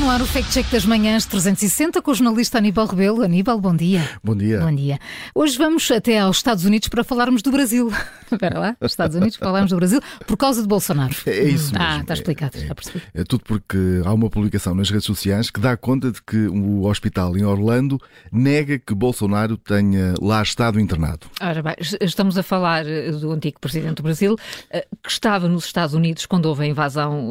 no ar o Fact Check das Manhãs 360 com o jornalista Aníbal Rebelo. Aníbal, bom dia. Bom dia. Bom dia. Hoje vamos até aos Estados Unidos para falarmos do Brasil. Espera lá, os Estados Unidos, falarmos do Brasil por causa de Bolsonaro. É isso Ah, mesmo. está explicado, É, já percebi. É, é tudo porque há uma publicação nas redes sociais que dá conta de que o hospital em Orlando nega que Bolsonaro tenha lá estado internado. Ora bem, estamos a falar eh, do antigo presidente do Brasil, eh, que estava nos Estados Unidos quando houve a invasão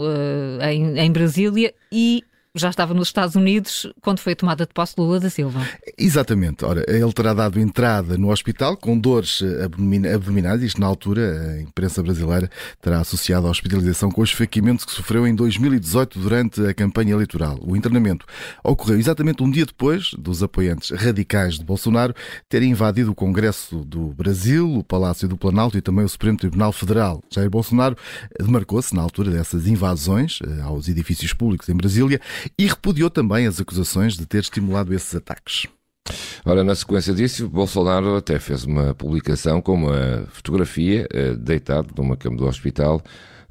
eh, em, em Brasília e já estava nos Estados Unidos quando foi tomada de posse Lula da Silva. Exatamente. Ora, ele terá dado entrada no hospital com dores eh, abdomin- abdominais. Isto, na altura, a imprensa brasileira terá associado a hospitalização com os esfaqueamentos que sofreu em 2018 durante a campanha eleitoral. O internamento ocorreu exatamente um dia depois dos apoiantes radicais de Bolsonaro terem invadido o Congresso do Brasil, o Palácio do Planalto e também o Supremo Tribunal Federal. Jair Bolsonaro demarcou-se na altura dessas invasões eh, aos edifícios públicos em Brasília e repudiou também as acusações de ter estimulado esses ataques. Ora, na sequência disso, Bolsonaro até fez uma publicação com uma fotografia eh, deitado numa cama do hospital,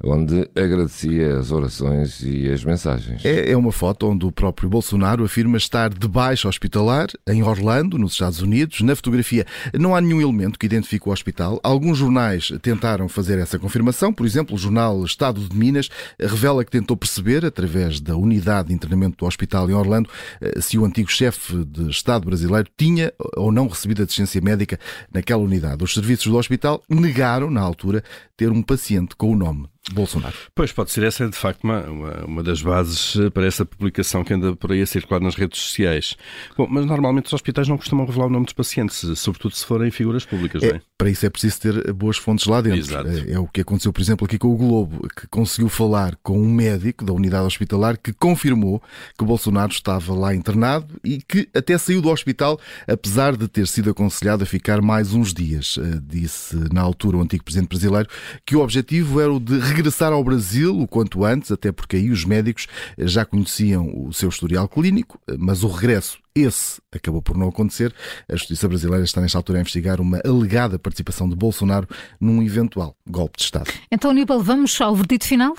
onde agradecia as orações e as mensagens. É, é uma foto onde o próprio Bolsonaro afirma estar debaixo hospitalar, em Orlando, nos Estados Unidos. Na fotografia não há nenhum elemento que identifique o hospital. Alguns jornais tentaram fazer essa confirmação. Por exemplo, o jornal Estado de Minas revela que tentou perceber, através da unidade de internamento do hospital em Orlando, eh, se o antigo chefe de Estado brasileiro tinha ou não recebido assistência médica naquela unidade. Os serviços do hospital negaram, na altura, ter um paciente com o nome Bolsonaro. Pois, pode ser essa, de facto, uma, uma, uma das bases eh, para essa publicação que anda por aí a circular nas redes sociais. Bom, mas normalmente os hospitais não costumam revelar o nome dos pacientes, sobretudo se forem figuras públicas, não É, é? para isso é preciso ter boas fontes lá dentro. Exato. É, é o que aconteceu, por exemplo, aqui com o Globo, que conseguiu falar com um médico da unidade hospitalar que confirmou que Bolsonaro estava lá internado e que até saiu do hospital, apesar de ter sido aconselhado a ficar mais uns dias. Eh, Disse na altura o antigo presidente brasileiro que o objetivo era o de regressar ao Brasil o quanto antes, até porque aí os médicos eh, já conheciam o seu historial clínico, eh, mas o regresso esse acabou por não acontecer. A justiça brasileira está nesta altura a investigar uma alegada participação de Bolsonaro num eventual golpe de Estado. Então, Aníbal, vamos ao verdito final?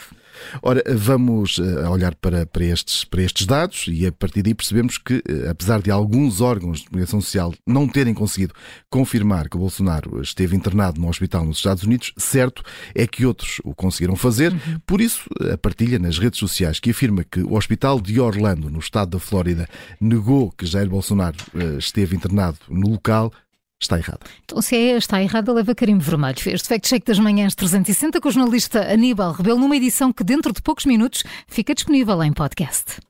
Ora, vamos eh, olhar para, para, estes, para estes dados e a partir daí percebemos que, eh, apesar de alguns órgãos de comunicação social não terem conseguido confirmar que o Bolsonaro esteve internado num hospital nos Estados Unidos, certo é que outros o conseguiram fazer. Por isso, a partilha nas redes sociais que afirma que o hospital de Orlando, no estado da Flórida, negou que Jair Bolsonaro eh, esteve internado no local, está errada. Então, se é está errada, leva carimbo vermelho. Este Fact Check das Manhãs 360 com o jornalista Aníbal Rebelo numa edição que dentro de poucos minutos fica disponível em podcast.